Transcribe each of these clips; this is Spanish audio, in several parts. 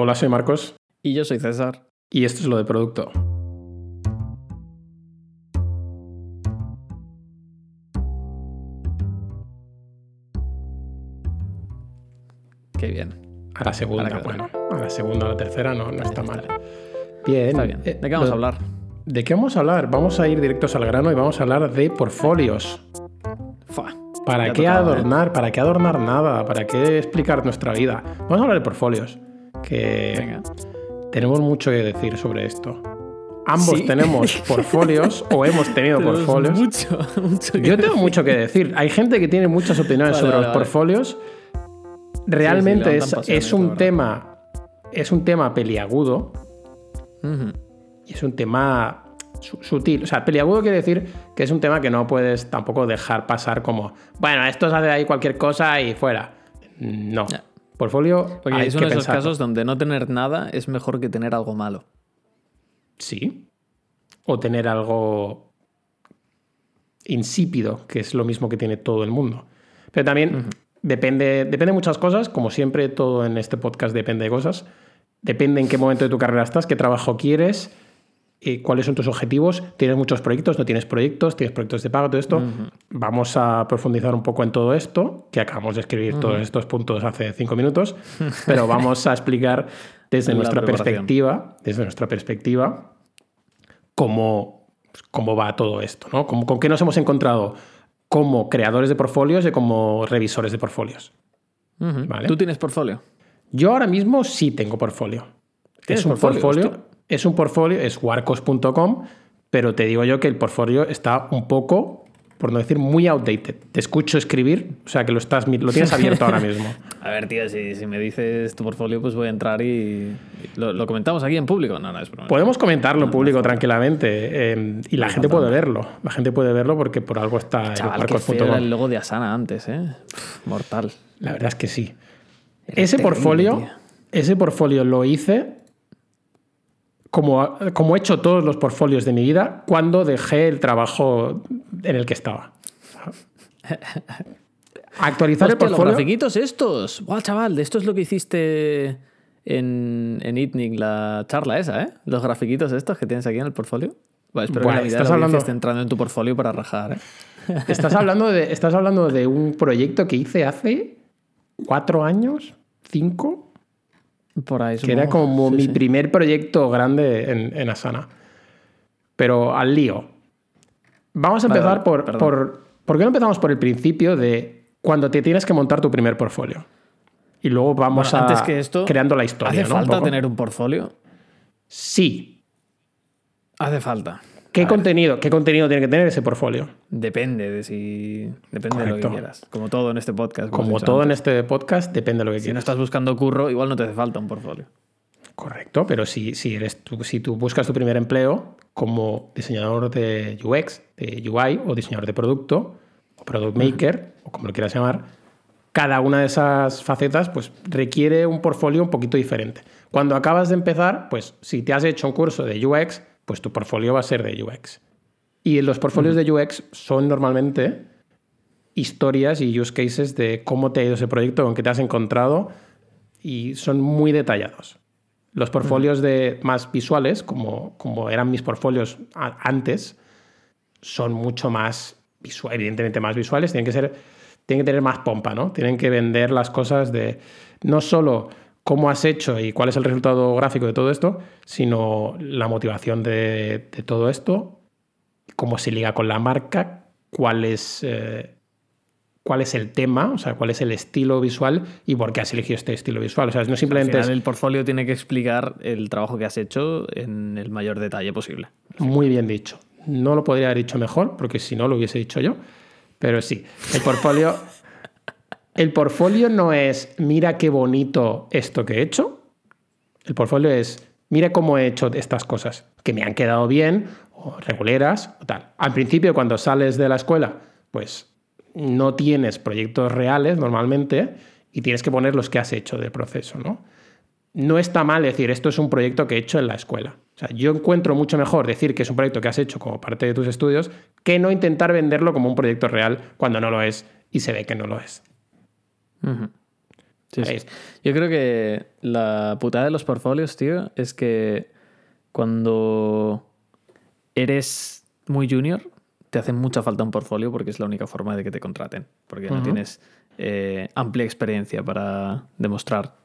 Hola, soy Marcos. Y yo soy César. Y esto es lo de producto. Qué bien. A la segunda, bueno. A la segunda o la tercera no, no está mal. Bien. Está bien. ¿De qué vamos a hablar? ¿De qué vamos a hablar? Vamos a ir directos al grano y vamos a hablar de portfolios. ¿Para qué adornar? ¿Para qué adornar nada? ¿Para qué explicar nuestra vida? Vamos a hablar de portfolios. Que tenemos mucho que decir sobre esto. Ambos tenemos portfolios o hemos tenido portfolios. Mucho, mucho Yo tengo mucho que decir. Hay gente que tiene muchas opiniones sobre los portfolios. Realmente es, un tema. Es un tema peliagudo. Y es un tema sutil. O sea, peliagudo quiere decir que es un tema que no puedes tampoco dejar pasar como, bueno, esto se hace ahí cualquier cosa y fuera. No. Portfolio. Porque es uno de esos casos donde no tener nada es mejor que tener algo malo. Sí. O tener algo insípido, que es lo mismo que tiene todo el mundo. Pero también depende, depende de muchas cosas, como siempre todo en este podcast depende de cosas. Depende en qué momento de tu carrera estás, qué trabajo quieres, eh, cuáles son tus objetivos. ¿Tienes muchos proyectos? ¿No tienes proyectos? ¿Tienes proyectos de pago? Todo esto. Vamos a profundizar un poco en todo esto, que acabamos de escribir todos estos puntos hace cinco minutos, pero vamos a explicar desde nuestra perspectiva, desde nuestra perspectiva, cómo, cómo va todo esto, ¿no? ¿Con qué nos hemos encontrado como creadores de portfolios y como revisores de portfolios? ¿Tú tienes portfolio? Yo ahora mismo sí tengo portfolio. Es un portfolio es un portfolio, es warcos.com, pero te digo yo que el portfolio está un poco, por no decir muy outdated. Te escucho escribir, o sea que lo, estás, lo tienes abierto ahora mismo. A ver, tío, si, me dices tu portfolio, pues voy a entrar y lo, comentamos aquí en público. No, no, es Podemos comentarlo en público tranquilamente em, y la gente puede verlo. La gente puede verlo porque por algo está Chaval, en el logo de Asana antes, ¿eh? mortal. La verdad es que sí. ese portfolio, ese portfolio lo hice como, como he hecho todos los portfolios de mi vida cuando dejé el trabajo en el que estaba. Actualizar el portfolio. Los grafiquitos estos. Guau, chaval, esto es lo que hiciste en, en la charla esa, ¿eh? Los grafiquitos estos que tienes aquí en el portfolio. espero que la estás hablando... entrando en tu portfolio para rajar, ¿eh? Estás hablando, de, estás hablando de un proyecto que hice hace cuatro años, cinco, por ahí, que era como mi primer proyecto grande en, Asana. Pero al lío. Vamos a empezar por, por. ¿Por qué no empezamos por el principio de cuando te tienes que montar tu primer portfolio? Y luego vamos a. Antes que esto, creando la historia. ¿Hace falta tener un portfolio? Sí. Hace falta. ¿Qué contenido, ¿Qué contenido tiene que tener ese portfolio? Depende de si. Depende de lo que quieras. Como todo en este podcast. Como todo en este podcast, depende de lo que quieras. Si no estás buscando curro, igual no te hace falta un portfolio. Correcto, pero si, si, eres tú, si tú buscas tu primer empleo como diseñador de UX, de UI o diseñador de producto, o product maker, o como lo quieras llamar, cada una de esas facetas pues, requiere un portfolio un poquito diferente. Cuando acabas de empezar, pues si te has hecho un curso de UX, pues tu portfolio va a ser de UX. Y los portfolios de UX son normalmente historias y use cases de cómo te ha ido ese proyecto, con qué te has encontrado, y son muy detallados. Los portfolios de más visuales, como, como eran mis portfolios antes, son mucho más visuales, evidentemente más visuales, tienen que ser, tienen que tener más pompa, ¿no? Tienen que vender las cosas de no solo cómo has hecho y cuál es el resultado gráfico de todo esto, sino la motivación de, todo esto, cómo se liga con la marca, cuál es, eh, cuál es el tema, o sea, cuál es el estilo visual y por qué has elegido este estilo visual. O sea, no simplemente... el portfolio tiene que explicar el trabajo que has hecho en el mayor detalle posible. Muy bien dicho. No lo podría haber dicho mejor, porque si no lo hubiese dicho yo. Pero sí, el portfolio el portfolio no es, mira qué bonito esto que he hecho. El portfolio es, mira cómo he hecho estas cosas, que me han quedado bien, o reguleras, o tal. Al principio, cuando sales de la escuela, pues no tienes proyectos reales normalmente y tienes que poner los que has hecho del proceso, ¿no? No está mal decir, esto es un proyecto que he hecho en la escuela. O sea, yo encuentro mucho mejor decir que es un proyecto que has hecho como parte de tus estudios que no intentar venderlo como un proyecto real cuando no lo es y se ve que no lo es. Yo creo que la putada de los portfolios, tío, es que cuando eres muy junior, te hace mucha falta un portfolio porque es la única forma de que te contraten. Porque no tienes eh, amplia experiencia para demostrar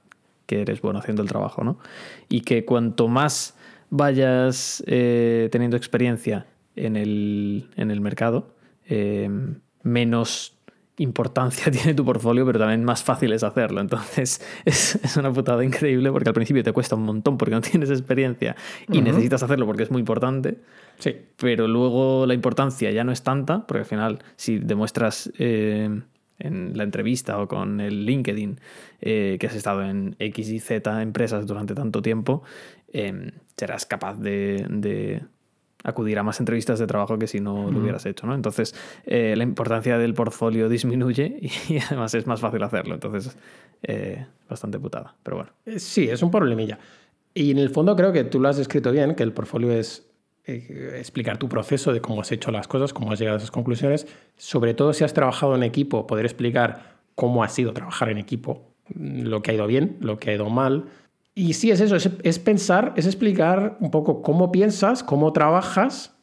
que eres bueno haciendo el trabajo, ¿no? Y que cuanto más vayas eh, teniendo experiencia en el, en el mercado, eh, menos importancia tiene tu portfolio, pero también más fácil es hacerlo. Entonces es, es, una putada increíble porque al principio te cuesta un montón porque no tienes experiencia y necesitas hacerlo porque es muy importante. Sí. Pero luego la importancia ya no es tanta, porque al final si demuestras eh, en la entrevista o con el LinkedIn eh, que has estado en X y Z empresas durante tanto tiempo, eh, serás capaz de acudir a más entrevistas de trabajo que si no lo hubieras hecho, ¿no? Entonces, eh, la importancia del portfolio disminuye y, además es más fácil hacerlo. Entonces, eh, bastante putada, pero bueno. Eh, sí, es un problemilla. Y en el fondo creo que tú lo has escrito bien, que el portfolio es explicar tu proceso de cómo has hecho las cosas, cómo has llegado a esas conclusiones. Sobre todo si has trabajado en equipo, poder explicar cómo ha sido trabajar en equipo, lo que ha ido bien, lo que ha ido mal, y sí, es eso, es, pensar, es explicar un poco cómo piensas, cómo trabajas,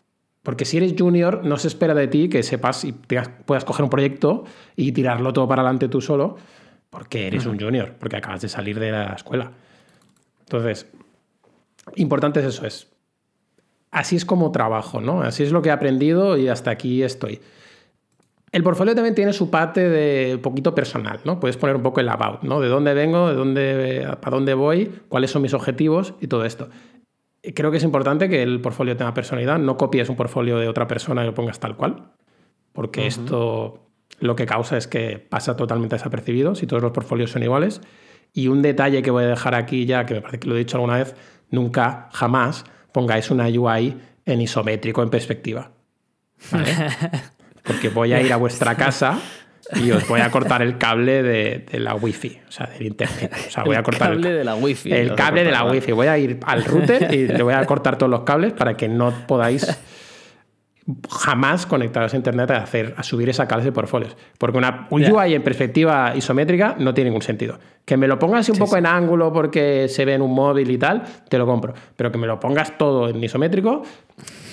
porque si eres junior no se espera de ti que sepas y puedas coger un proyecto y tirarlo todo para adelante tú solo, porque eres un junior, porque acabas de salir de la escuela. Entonces, importante es eso, es así es como trabajo, ¿no? Así es lo que he aprendido y hasta aquí estoy. El portfolio también tiene su parte de poquito personal, ¿no? Puedes poner un poco el about, ¿no? De dónde vengo, de dónde, para dónde voy, cuáles son mis objetivos y todo esto. Creo que es importante que el portfolio tenga personalidad. No copies un portfolio de otra persona y lo pongas tal cual, porque esto lo que causa es que pasa totalmente desapercibido si todos los portfolios son iguales. Y un detalle que voy a dejar aquí ya, que me parece que lo he dicho alguna vez, nunca, jamás pongáis una UI en isométrico, en perspectiva. ¿Vale? porque voy a ir a vuestra casa y os voy a cortar el cable de, la wifi, o sea, del internet. O sea, voy a cortar el cable de la wifi. El cable de la wifi. Voy a ir al router y le voy a cortar todos los cables para que no podáis jamás conectaros a internet a hacer a subir esa clase de portfolios. Porque una, un UI en perspectiva isométrica no tiene ningún sentido. Que me lo pongas un poco en ángulo porque se ve en un móvil y tal, te lo compro. Pero que me lo pongas todo en isométrico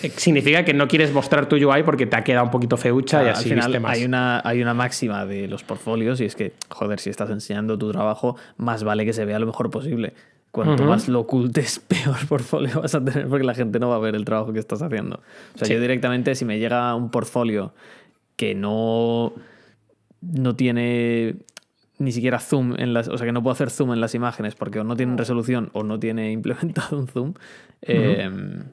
eh, significa que no quieres mostrar tu UI porque te ha quedado un poquito feucha y así al final Hay una, hay una máxima de los portfolios y es que, joder, si estás enseñando tu trabajo, más vale que se vea lo mejor posible. Cuanto más lo ocultes, peor portfolio vas a tener porque la gente no va a ver el trabajo que estás haciendo. O sea, yo directamente, si me llega un portfolio que no, no tiene ni siquiera zoom en las. O sea, que no puedo hacer zoom en las imágenes porque o no tienen resolución o no tiene implementado un zoom. Em,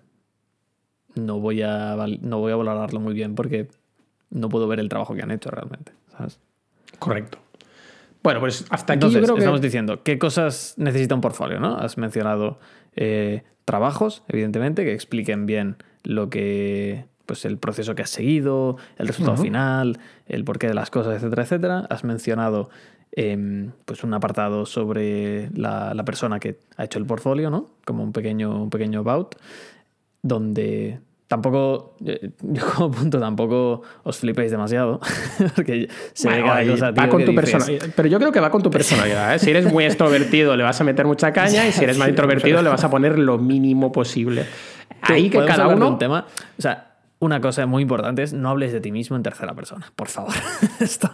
no, voy a, no voy a valorarlo muy bien porque no puedo ver el trabajo que han hecho realmente. ¿sabes? Correcto. Bueno, pues hasta aquí Entonces, estamos diciendo, ¿qué cosas necesita un portfolio? ¿no? Has mencionado eh, trabajos, evidentemente, que expliquen bien lo que. Pues el proceso que has seguido, el resultado final, el porqué de las cosas, etcétera, etcétera. Has mencionado em, pues un apartado sobre la, la, persona que ha hecho el portfolio, ¿no? Como un pequeño, un pequeño about, donde Tampoco, yo como punto tampoco os flipéis demasiado, porque se ve cada cosa, va con tu personalidad. Pero yo creo que va con tu personalidad. ¿eh? Si eres muy extrovertido le vas a meter mucha caña y si eres más introvertido le vas a poner lo mínimo posible. Ahí que cada uno... Un tema, o sea, una cosa muy importante es no hables de ti mismo en tercera persona, por favor. esto,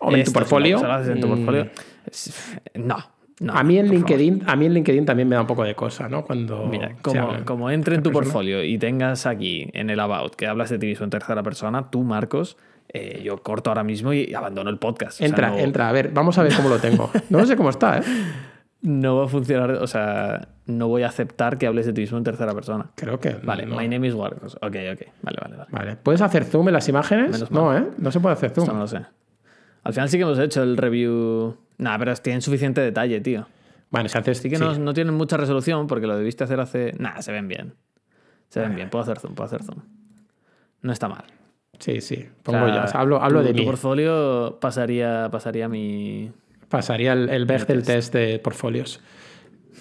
en tu portfolio. En tu portfolio. No, a, mí en LinkedIn, a mí en LinkedIn también me da un poco de cosa, ¿no? Cuando. Mira, como, entre en tu portfolio y tengas aquí en el About que hablas de ti mismo en tercera persona, tú, Marcos, eh, yo corto ahora mismo y abandono el podcast. Entra, entra, a ver, vamos a ver cómo lo tengo. No sé cómo está, ¿eh? No va a funcionar, o sea, no voy a aceptar que hables de ti mismo en tercera persona. Creo que. Vale, my name is Marcos. Ok, ok. Vale, vale, vale. Vale. ¿Puedes hacer zoom en las imágenes? no, ¿eh? No se puede hacer zoom. no lo sé. Al final sí que hemos hecho el review. Nah, pero tienen suficiente detalle, tío. Bueno, si haces. Sí que No, no, tienen mucha resolución porque lo debiste hacer hace. Nah, se ven bien. Se ven bien. Puedo hacer zoom, puedo hacer zoom. No está mal. Sí, sí. Pongo ya. hablo, hablo de mi. portfolio pasaría, pasaría mi. Pasaría el, el del test de portfolios.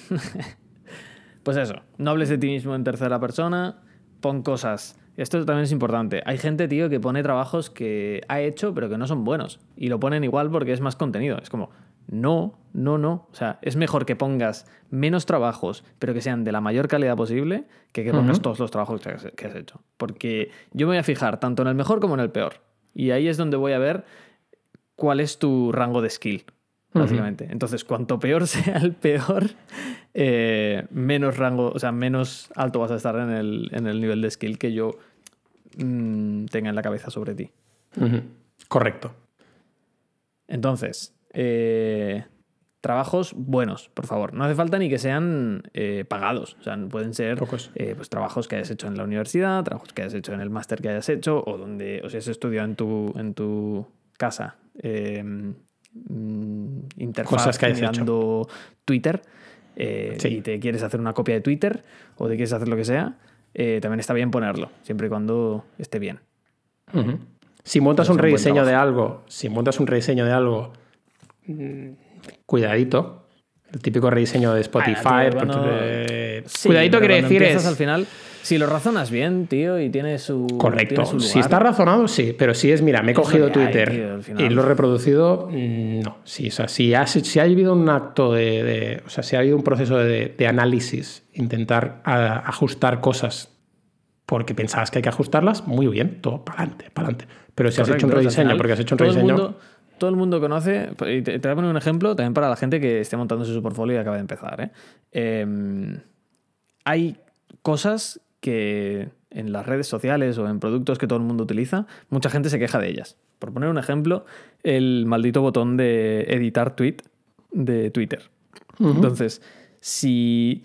pues eso. No hables de ti mismo en tercera persona. Pon cosas. Esto también es importante. Hay gente, tío, que pone trabajos que ha hecho, pero que no son buenos. Y lo ponen igual porque es más contenido. Es como, No, no, no. O sea, es mejor que pongas menos trabajos, pero que sean de la mayor calidad posible, que que pongas todos los trabajos que has, hecho. Porque yo me voy a fijar tanto en el mejor como en el peor. Y ahí es donde voy a ver cuál es tu rango de skill, básicamente. Entonces, cuanto peor sea el peor, eh, menos rango, o sea, menos alto vas a estar en el, nivel de skill que yo mm, tenga en la cabeza sobre ti. Correcto. Entonces, eh, trabajos buenos, por favor. No hace falta ni que sean eh, pagados. O sea, pueden ser eh, pues, trabajos que hayas hecho en la universidad, trabajos que hayas hecho en el máster que hayas hecho, o donde o si has estudiado en tu, en tu casa. Mm, interfaz que. Twitter. Si te quieres hacer una copia de Twitter o te quieres hacer lo que sea, también está bien ponerlo, siempre y cuando esté bien. Si montas un rediseño de algo, si montas un rediseño de algo cuidadito. El típico rediseño de Spotify. cuidadito quiere decir es. al final, si lo razonas bien, tío, y tiene su. Correcto. Si está razonado, sí. Pero si es, mira, me he cogido Twitter y lo he reproducido, mm, no. Sí, o sea, si, ha, si ha habido un acto de, O sea, si ha habido un proceso de, análisis, intentar ajustar cosas porque pensabas que hay que ajustarlas, muy bien, todo para adelante, para adelante. Pero si has hecho un rediseño, porque has hecho un rediseño todo el mundo conoce, y te, voy a poner un ejemplo también para la gente que esté montándose su portfolio y acaba de empezar. ¿eh? Em, hay cosas que en las redes sociales o en productos que todo el mundo utiliza, mucha gente se queja de ellas. Por poner un ejemplo, el maldito botón de editar tweet de Twitter. Entonces, si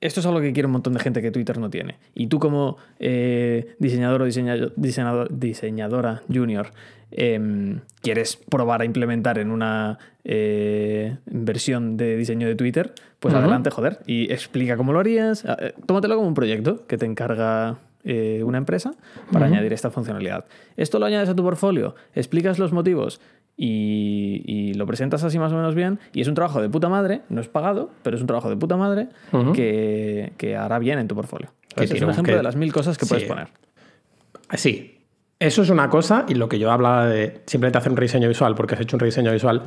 esto es algo que quiere un montón de gente que Twitter no tiene. Y tú como eh, diseñador o diseñador, diseñadora junior Em, quieres probar a implementar en una eh, versión de diseño de Twitter, pues adelante, joder, y explica cómo lo harías. Ah, eh, tómatelo como un proyecto que te encarga eh, una empresa para añadir esta funcionalidad. Esto lo añades a tu portfolio, explicas los motivos y, lo presentas así más o menos bien. Y es un trabajo de puta madre, no es pagado, pero es un trabajo de puta madre que, hará bien en tu portfolio. Es un ejemplo de las mil cosas que puedes poner. Sí, eso es una cosa, y lo que yo hablaba de simplemente hacer un rediseño visual porque has hecho un rediseño visual.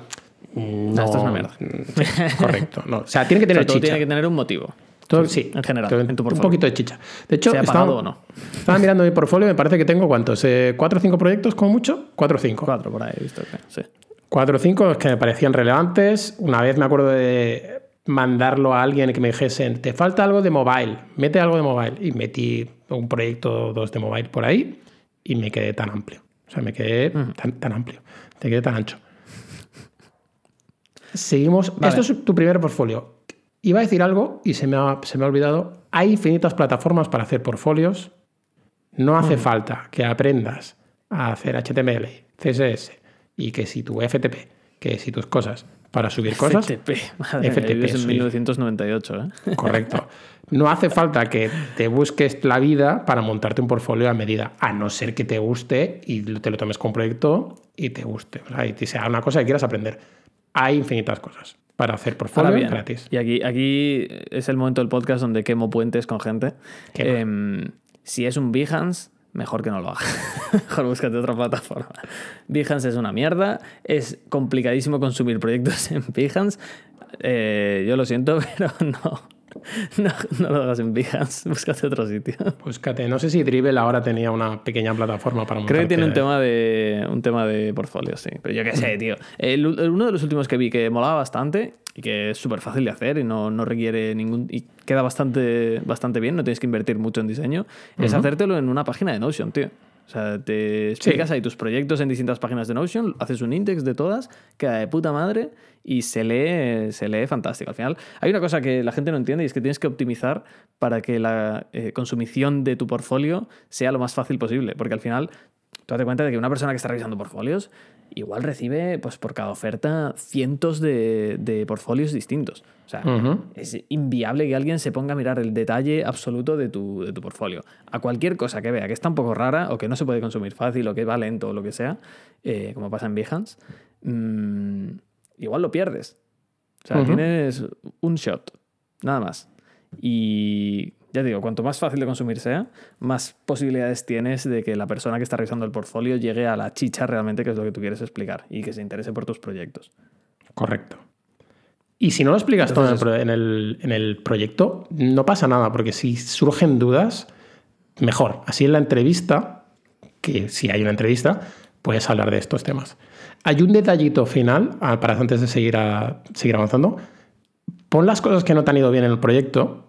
No, esto es una mierda. correcto. No. O sea, tiene que tener chicha. Tiene que tener un motivo. Todo, sí, en general, en tu portfolio. Un poquito de chicha. De hecho, estaba, o no. Estaba mirando mi portfolio, me parece que tengo cuántos, eh, cuatro o cinco proyectos como mucho, cuatro o cinco. Cuatro por ahí he visto que, sí. Cuatro o cinco que me parecían relevantes. Una vez me acuerdo de mandarlo a alguien que me dijese, te falta algo de mobile, mete algo de mobile. Y metí un proyecto dos de mobile por ahí y me quedé tan amplio. O sea, me quedé tan, amplio, te quedé tan ancho. Seguimos. Esto es tu primer portfolio. Iba a decir algo y se me ha, se me ha olvidado. Hay infinitas plataformas para hacer portfolios. No hace falta que aprendas a hacer HTML, CSS y que si tu FTP, que si tus cosas para subir cosas. FTP, madre FTP es en 1998. ¿eh? Correcto. No hace falta que te busques la vida para montarte un portfolio a medida, a no ser que te guste y te lo tomes como proyecto y te guste. O sea, y sea una cosa que quieras aprender. Hay infinitas cosas para hacer portfolio gratis. Y aquí, aquí es el momento del podcast donde quemo puentes con gente. Em, si es un Behance, mejor que no lo hagas. mejor búscate otra plataforma. Behance es una mierda, es complicadísimo consumir proyectos en Behance. Eh, yo lo siento, pero no. No, no, lo hagas en Behance, búscate otro sitio. Búscate, no sé si Dribble ahora tenía una pequeña plataforma para Creo que tiene un tema de un tema de portfolio, sí. Pero yo qué sé, tío. uno de los últimos que vi que molaba bastante y que es súper fácil de hacer y no, no, requiere ningún. y queda bastante, bastante bien, no tienes que invertir mucho en diseño, es hacértelo en una página de Notion, tío. O sea, te explicas ahí tus proyectos en distintas páginas de Notion, haces un index de todas, queda de puta madre y se lee, se lee fantástico. Al final, hay una cosa que la gente no entiende y es que tienes que optimizar para que la eh, consumición de tu portfolio sea lo más fácil posible. Porque al final, tú date cuenta de que una persona que está revisando portfolios igual recibe, pues por cada oferta, cientos de, de portfolios distintos. O sea, es inviable que alguien se ponga a mirar el detalle absoluto de tu, de tu portfolio. A cualquier cosa que vea que está un poco rara o que no se puede consumir fácil o que va lento o lo que sea, eh, como pasa en Behance, mmm, igual lo pierdes. O sea, tienes un shot, nada más. Y ya digo, cuanto más fácil de consumir sea, más posibilidades tienes de que la persona que está revisando el portfolio llegue a la chicha realmente, que es lo que tú quieres explicar, y que se interese por tus proyectos. Correcto. Y si no lo explicas todo en el, en el, proyecto, no pasa nada, porque si surgen dudas, mejor. Así en la entrevista, que si hay una entrevista, puedes hablar de estos temas. Hay un detallito final, ah, para antes de seguir, a, seguir avanzando. Pon las cosas que no te han ido bien en el proyecto,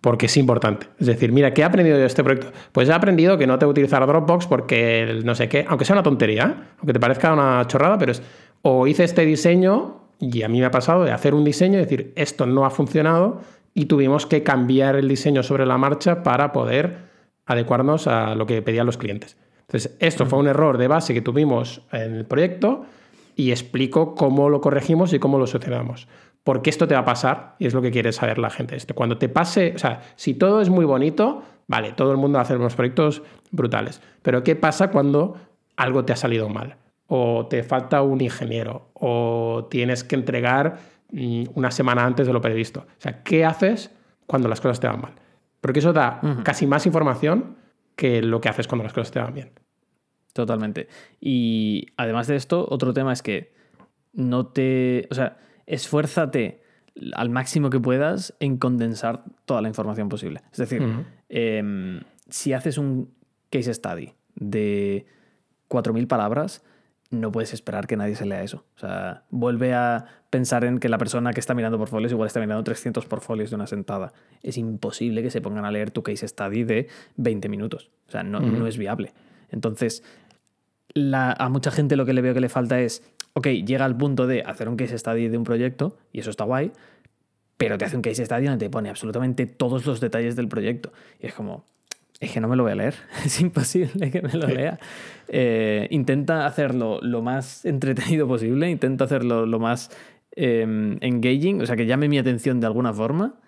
porque es importante. Es decir, mira, ¿qué he aprendido de este proyecto? Pues he aprendido que no te utilizar Dropbox porque no sé qué, aunque sea una tontería, aunque te parezca una chorrada, pero es, o hice este diseño y a mí me ha pasado de hacer un diseño y decir, esto no ha funcionado y tuvimos que cambiar el diseño sobre la marcha para poder adecuarnos a lo que pedían los clientes. Entonces, esto fue un error de base que tuvimos en el proyecto y explico cómo lo corregimos y cómo lo solucionamos. Porque esto te va a pasar y es lo que quiere saber la gente. Esto, cuando te pase, o sea, si todo es muy bonito, vale, todo el mundo hace unos proyectos brutales. Pero ¿qué pasa cuando algo te ha salido mal? o te falta un ingeniero, o tienes que entregar mm, una semana antes de lo previsto. O sea, ¿qué haces cuando las cosas te van mal? Porque eso da casi más información que lo que haces cuando las cosas te van bien. Totalmente. Y además de esto, otro tema es que no te. O sea, esfuérzate al máximo que puedas en condensar toda la información posible. Es decir, em, si haces un case study de 4.000 palabras, no puedes esperar que nadie se lea eso. O sea, vuelve a pensar en que la persona que está mirando portfolios igual está mirando 300 portfolios de una sentada. Es imposible que se pongan a leer tu case study de 20 minutos. O sea, no, no es viable. Entonces, a mucha gente lo que le veo que le falta es, ok, llega al punto de hacer un case study de un proyecto, y eso está guay, pero te hace un case study donde te pone absolutamente todos los detalles del proyecto. Y es como, es que no me lo voy a leer, es imposible que me lo lea. Eh, intenta hacerlo lo más entretenido posible, intenta hacerlo lo más em, engaging, o sea, que llame mi atención de alguna forma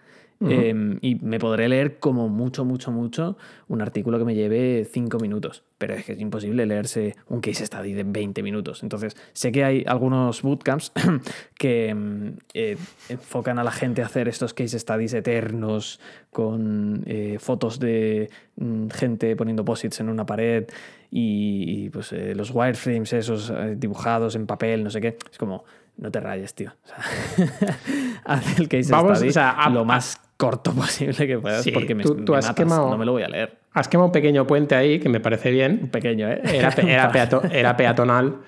Em, y me podré leer como mucho, mucho, mucho un artículo que me lleve 5 minutos. Pero es que es imposible leerse un case study de 20 minutos. Entonces, sé que hay algunos bootcamps que em, eh, enfocan a la gente a hacer estos case studies eternos con eh, fotos de mm, gente poniendo posits en una pared y, pues eh, los wireframes esos dibujados en papel, no sé qué. Es como, no te rayes, tío. O sea, haz el case study o sea, lo más corto posible que puedas, porque me, tú, has quemado, no me lo voy a leer. Has quemado un pequeño puente ahí, que me parece bien. Un pequeño, ¿eh? Era, era, peatonal.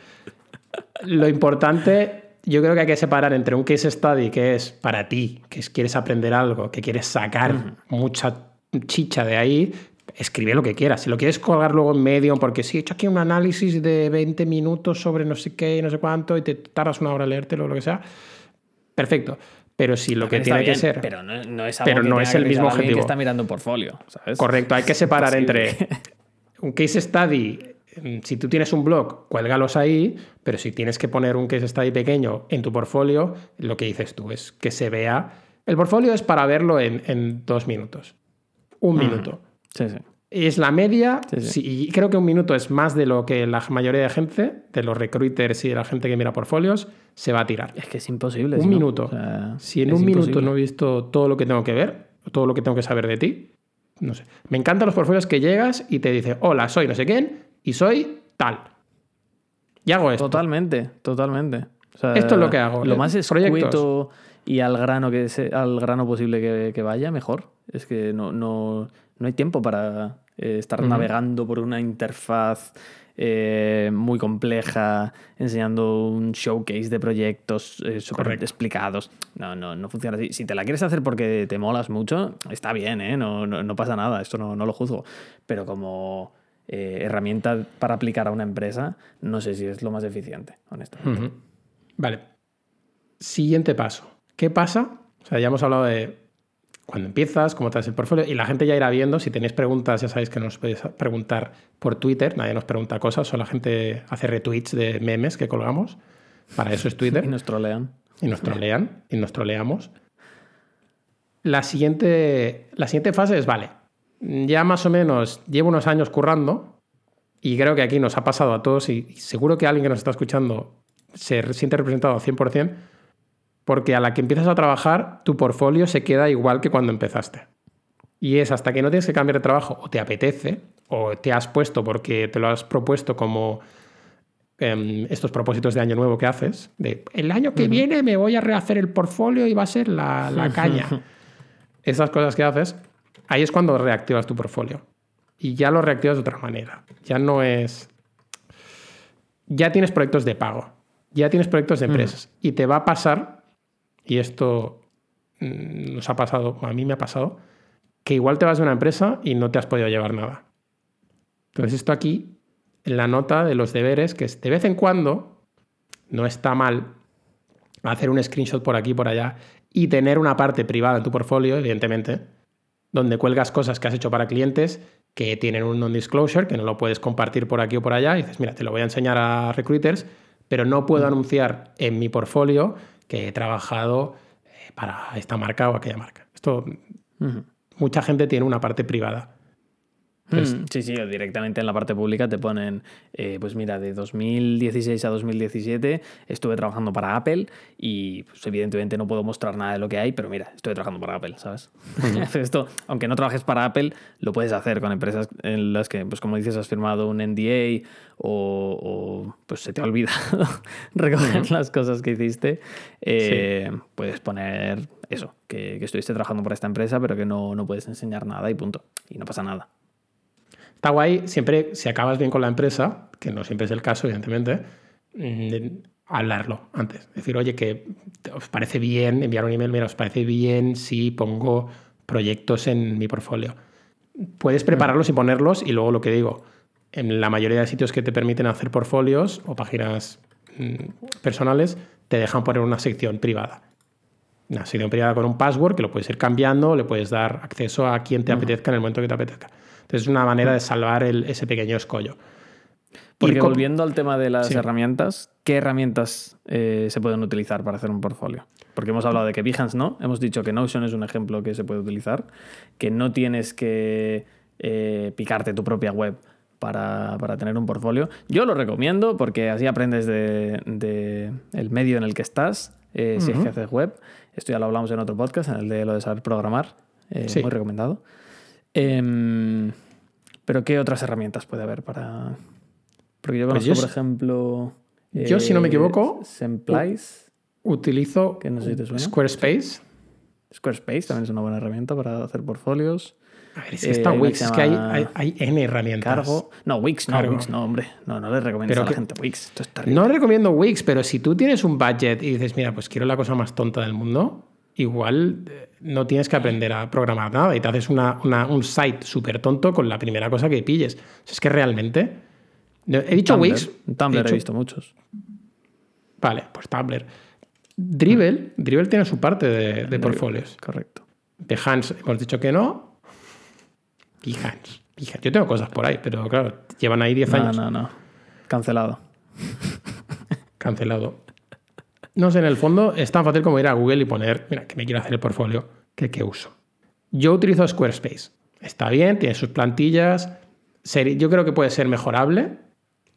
Lo importante, yo creo que hay que separar entre un case study que es para ti, que quieres aprender algo, que quieres sacar mucha chicha de ahí, escribe lo que quieras. Si lo quieres colgar luego en Medium, porque si he hecho aquí un análisis de 20 minutos sobre no sé qué, no sé cuánto, y te tardas una hora en leértelo lo que sea, perfecto. Pero si lo que tiene que ser. Pero no, es, algo pero no es el mismo objetivo. que está mirando un portfolio. ¿sabes? Correcto, hay que separar entre un case study. Mm, si tú tienes un blog, cuélgalos ahí, pero si tienes que poner un case study pequeño en tu portfolio, lo que dices tú es que se vea. El portfolio es para verlo en, dos minutos. Un minuto. Sí, sí. Es la media, y creo que un minuto es más de lo que la mayoría de gente, de los recruiters y de la gente que mira portfolios, se va a tirar. Es que es imposible. Un minuto. si en un minuto no he visto todo lo que tengo que ver, todo lo que tengo que saber de ti, no sé. Me encantan los portfolios que llegas y te dice, hola, soy no sé quién y soy tal. Y hago esto. Totalmente, totalmente. esto es lo que hago. Lo más escueto y al grano, que al grano posible que, que, vaya, mejor. Es que no, no, no hay tiempo para eh, estar navegando por una interfaz eh, muy compleja, enseñando un showcase de proyectos eh, súper explicados. No, no, no funciona así. Si te la quieres hacer porque te molas mucho, está bien, ¿eh? no, no, pasa nada, esto no, lo juzgo. Pero como herramienta para aplicar a una empresa, no sé si es lo más eficiente, honestamente. Vale. Siguiente paso. ¿Qué pasa? O sea, ya hemos hablado de cuando empiezas, cómo te das el portfolio y la gente ya irá viendo. Si tenéis preguntas, ya sabéis que nos podéis preguntar por Twitter. Nadie nos pregunta cosas, solo la gente hace retweets de memes que colgamos. Para eso es Twitter. y nos trolean. Y nos trolean y nos troleamos. La siguiente, la siguiente fase es, vale, ya más o menos llevo unos años currando y creo que aquí nos ha pasado a todos y seguro que alguien que nos está escuchando se siente representado al 100%, porque a la que empiezas a trabajar, tu portfolio se queda igual que cuando empezaste. Y es hasta que no tienes que cambiar de trabajo o te apetece, o te has puesto porque te lo has propuesto como em, estos propósitos de año nuevo que haces, de el año que viene me voy a rehacer el portfolio y va a ser la, la caña. Esas cosas que haces, ahí es cuando reactivas tu portfolio. Y ya lo reactivas de otra manera. Ya no es... Ya tienes proyectos de pago, ya tienes proyectos de empresas. Y te va a pasar, y esto mm, nos ha pasado, a mí me ha pasado, que igual te vas de una empresa y no te has podido llevar nada. Entonces esto aquí, en la nota de los deberes, que es de vez en cuando, no está mal hacer un screenshot por aquí por allá y tener una parte privada en tu portfolio, evidentemente, donde cuelgas cosas que has hecho para clientes que tienen un non-disclosure, que no lo puedes compartir por aquí o por allá, y dices, mira, te lo voy a enseñar a recruiters, pero no puedo anunciar en mi portfolio que he trabajado eh, para esta marca o aquella marca. Esto, mucha gente tiene una parte privada. Mm, sí, sí, directamente en la parte pública te ponen, eh, pues mira, de 2016 a 2017 estuve trabajando para Apple y pues, evidentemente no puedo mostrar nada de lo que hay, pero mira, estoy trabajando para Apple, ¿sabes? Esto, aunque no trabajes para Apple, lo puedes hacer con empresas en las que, pues como dices, has firmado un NDA o, pues se te ha olvidado recoger las cosas que hiciste. Eh, puedes poner eso, que, que, estuviste trabajando para esta empresa, pero que no, no puedes enseñar nada y punto. Y no pasa nada. Está guay, siempre, si acabas bien con la empresa, que no siempre es el caso, evidentemente, mm, hablarlo antes. Decir, oye, que os parece bien enviar un email, mira, os parece bien si pongo proyectos en mi portfolio. Puedes prepararlos y ponerlos y luego lo que digo, en la mayoría de sitios que te permiten hacer portfolios o páginas mm, personales, te dejan poner una sección privada. Una sección privada con un password que lo puedes ir cambiando, le puedes dar acceso a quien te apetezca en el momento que te apetezca. Entonces es una manera de salvar ese pequeño escollo. Porque volviendo al tema de las herramientas, ¿qué herramientas eh, se pueden utilizar para hacer un portfolio? Porque hemos hablado de que Behance no, hemos dicho que Notion es un ejemplo que se puede utilizar, que no tienes que eh, picarte tu propia web para, tener un portfolio. Yo lo recomiendo porque así aprendes de, el medio en el que estás, eh, si es que haces web. Esto ya lo hablamos en otro podcast, en el de lo de saber programar, muy recomendado. Em, pero ¿qué otras herramientas puede haber para...? Porque yo pues conozco, por ejemplo... Yo, si no me equivoco... Semplice. Utilizo Squarespace. Squarespace también es una buena herramienta para hacer portfolios. A ver, si está eh, Wix, es que hay, hay, N herramientas. Cargo. No, Wix no, Wix no, hombre. No, no le recomiendo a la gente Wix. no recomiendo Wix, pero si tú tienes un budget y dices, mira, pues quiero la cosa más tonta del mundo, igual eh, no tienes que aprender a programar nada y te haces un site súper tonto con la primera cosa que pilles. es que realmente. He dicho Wix. Tumblr he, visto muchos. Vale, pues Tumblr. Dribble, Dribble tiene su parte de, de portfolios. Correcto. Behance hemos dicho que no. Behance. Yo tengo cosas por ahí, pero claro, llevan ahí 10 años. No, no, no. Cancelado. Cancelado. No sé, en el fondo es tan fácil como ir a Google y poner, mira, que me quiero hacer el portfolio, que qué uso. Yo utilizo Squarespace. Está bien, tiene sus plantillas. Yo creo que puede ser mejorable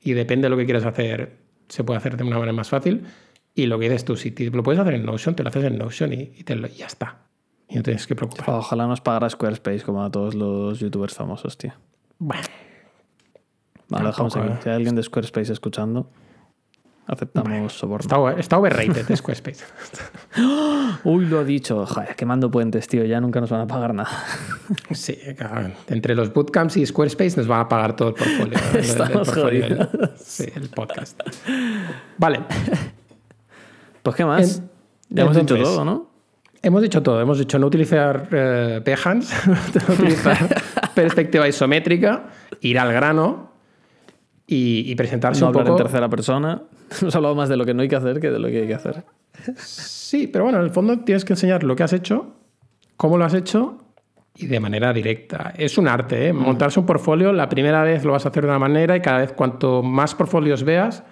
y depende de lo que quieras hacer, se puede hacer de una manera más fácil. Y lo que dices tú, si lo puedes hacer en Notion, te lo haces en Notion y, te lo, ya está. Y no tienes que preocupar. Ojalá nos pagara Squarespace como a todos los youtubers famosos, tío. Bueno. Vale, dejamos aquí. Si hay alguien de Squarespace escuchando, Aceptamos soborno. Está, overrated Squarespace. Uy, lo ha dicho. Joder, quemando puentes, tío. Ya nunca nos van a pagar nada. sí, entre los bootcamps y Squarespace nos van a pagar todo el portfolio. Estamos el, sí, el podcast. Vale. Pues, ¿qué más? ya hemos dicho todo, ¿no? Hemos dicho todo. Hemos dicho no utilizar eh, no utilizar perspectiva isométrica, ir al grano y, y presentarse no un hablar en tercera persona. Hemos hablado más de lo que no hay que hacer que de lo que hay que hacer. Sí, pero bueno, en el fondo tienes que enseñar lo que has hecho, cómo lo has hecho y de manera directa. Es un arte, ¿eh? Mm. Montarse un portfolio, la primera vez lo vas a hacer de una manera y cada vez cuanto más portfolios veas,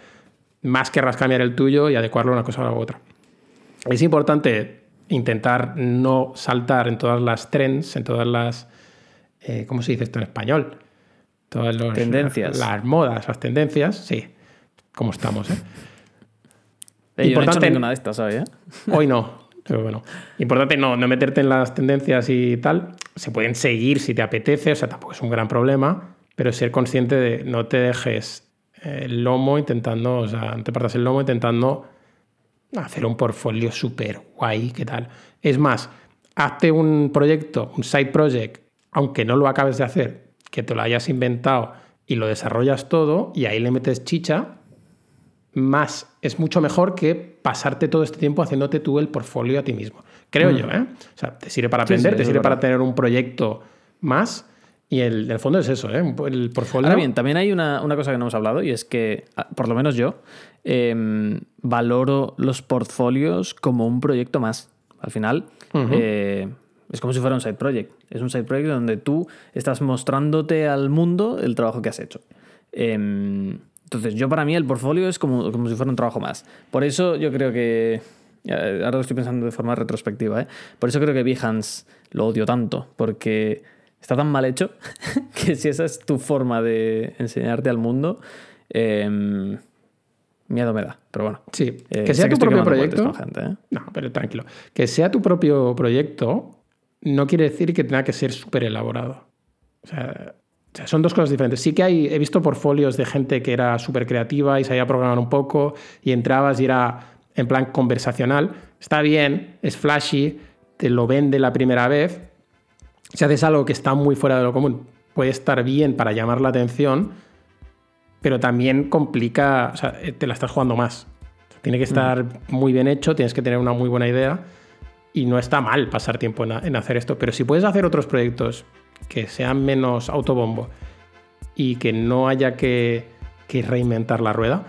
más querrás cambiar el tuyo y adecuarlo a una cosa a la otra. Es importante intentar no saltar en todas las trends, en todas las... Eh, ¿Cómo se dice esto en español? Todas las tendencias. Las, modas, las tendencias, sí. ¿Cómo estamos, ¿eh? Importante, no de estas ¿eh? Hoy no, pero bueno. Importante no, no meterte en las tendencias y tal. Se pueden seguir si te apetece, o sea, tampoco es un gran problema, pero ser consciente de no te dejes el lomo intentando, o sea, te partas el lomo intentando hacer un portfolio súper guay, ¿qué tal? Es más, hazte un proyecto, un side project, aunque no lo acabes de hacer, que te lo hayas inventado y lo desarrollas todo y ahí le metes chicha, más es mucho mejor que pasarte todo este tiempo haciéndote tú el portfolio a ti mismo. Creo mm. yo, ¿eh? O sea, te sirve para aprender, te sirve para tener un proyecto más. Y el, el fondo es eso, ¿eh? El portfolio. Ahora bien, también hay una, cosa que no hemos hablado y es que, por lo menos yo, em, valoro los portfolios como un proyecto más. Al final, eh, es como si fuera un side project. Es un side project donde tú estás mostrándote al mundo el trabajo que has hecho. Em, entonces, yo para mí el portfolio es como, como si fuera un trabajo más. Por eso yo creo que Ahora lo estoy pensando de forma retrospectiva, ¿eh? Por eso creo que Behance lo odio tanto, porque está tan mal hecho que si esa es tu forma de enseñarte al mundo, em, miedo me da. Pero bueno. Sí, eh, que sea tu propio proyecto. ¿eh? No, pero tranquilo. Que sea tu propio proyecto no quiere decir que tenga que ser súper elaborado. O sea, son dos cosas diferentes. Sí que hay, he visto portfolios de gente que era súper creativa y sabía programar un poco y entrabas y era en plan conversacional, está bien, es flashy, te lo vende la primera vez. Si haces algo que está muy fuera de lo común, puede estar bien para llamar la atención, pero también complica, o sea, te la estás jugando más. Tiene que estar mm. muy bien hecho, tienes que tener una muy buena idea y no está mal pasar tiempo en, hacer esto, pero si puedes hacer otros proyectos que sean menos autobombo y que no haya que, que reinventar la rueda,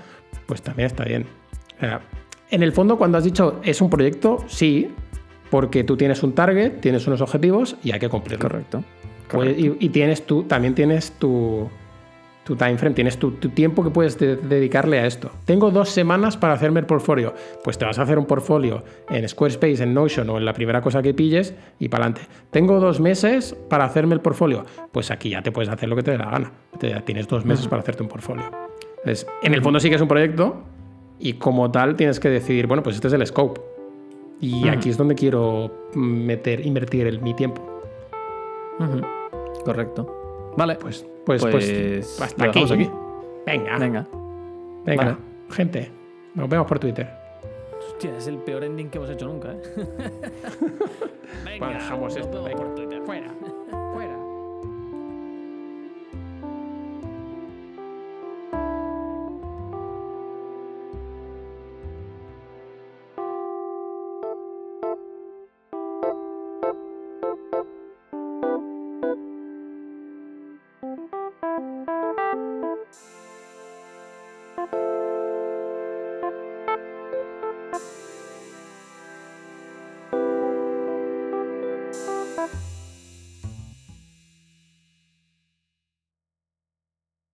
pues también está bien. O sea, en el fondo, cuando has dicho es un proyecto, sí, porque tú tienes un target, tienes unos objetivos y hay que cumplirlo. Correcto. Pues, y, tienes tú, también tienes tu, tu time frame, tienes tu, tiempo que puedes dedicarle a esto. Tengo dos semanas para hacerme el portfolio. Pues te vas a hacer un portfolio en Squarespace, en Notion o en la primera cosa que pilles y para adelante. Tengo dos meses para hacerme el portfolio. Pues aquí ya te puedes hacer lo que te dé la gana. tienes dos meses para hacerte un portfolio. Entonces, en el fondo sí que es un proyecto, y como tal tienes que decidir, bueno, pues este es el scope. Y aquí es donde quiero meter, invertir el, mi tiempo. Correcto. Vale. Pues, pues, pues, pues hasta aquí. Venga. Venga. Venga. Gente, nos vemos por Twitter. Hostia, es el peor ending que hemos hecho nunca, ¿eh? Venga, bueno, dejamos esto. Por Twitter.